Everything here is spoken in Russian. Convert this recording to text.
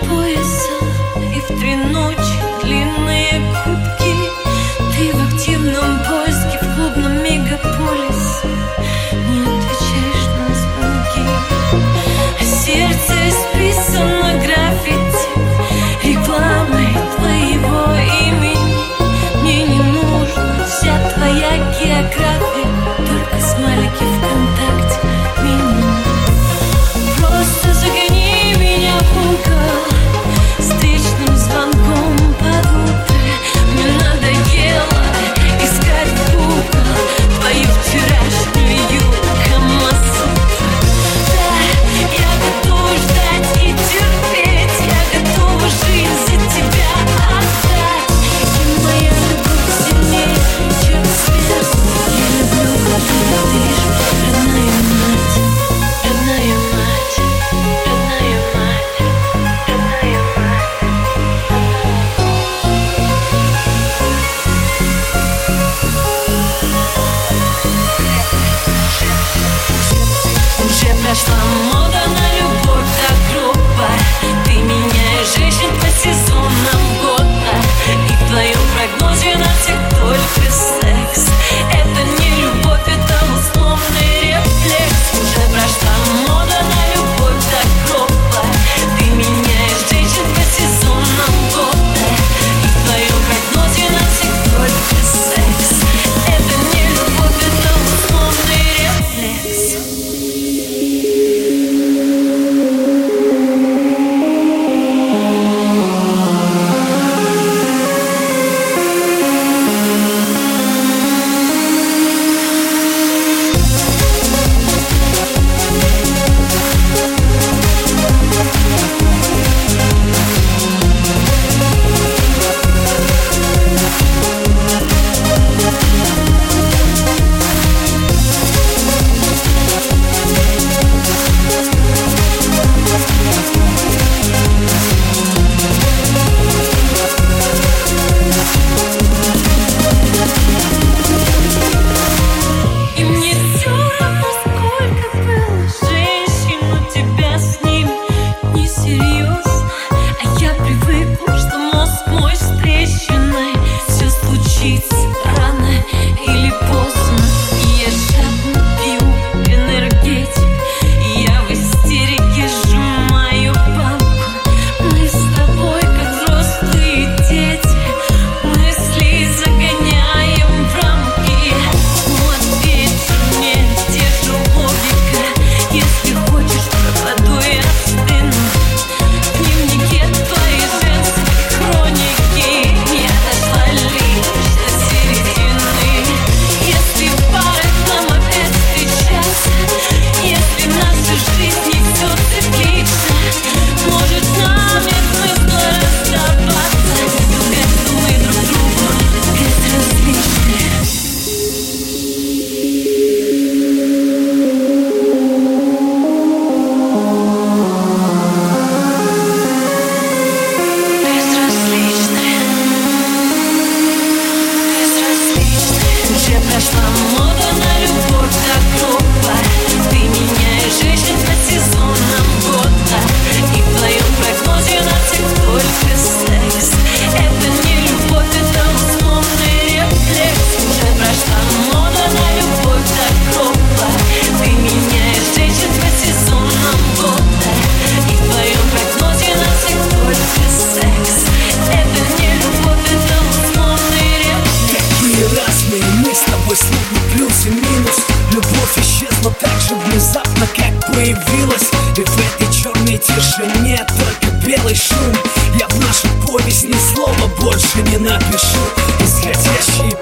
пояса и в три ночи сложилось Ведь в этой черной тишине только белый шум. Я в нашу повесть ни слова больше не напишу. Исходящие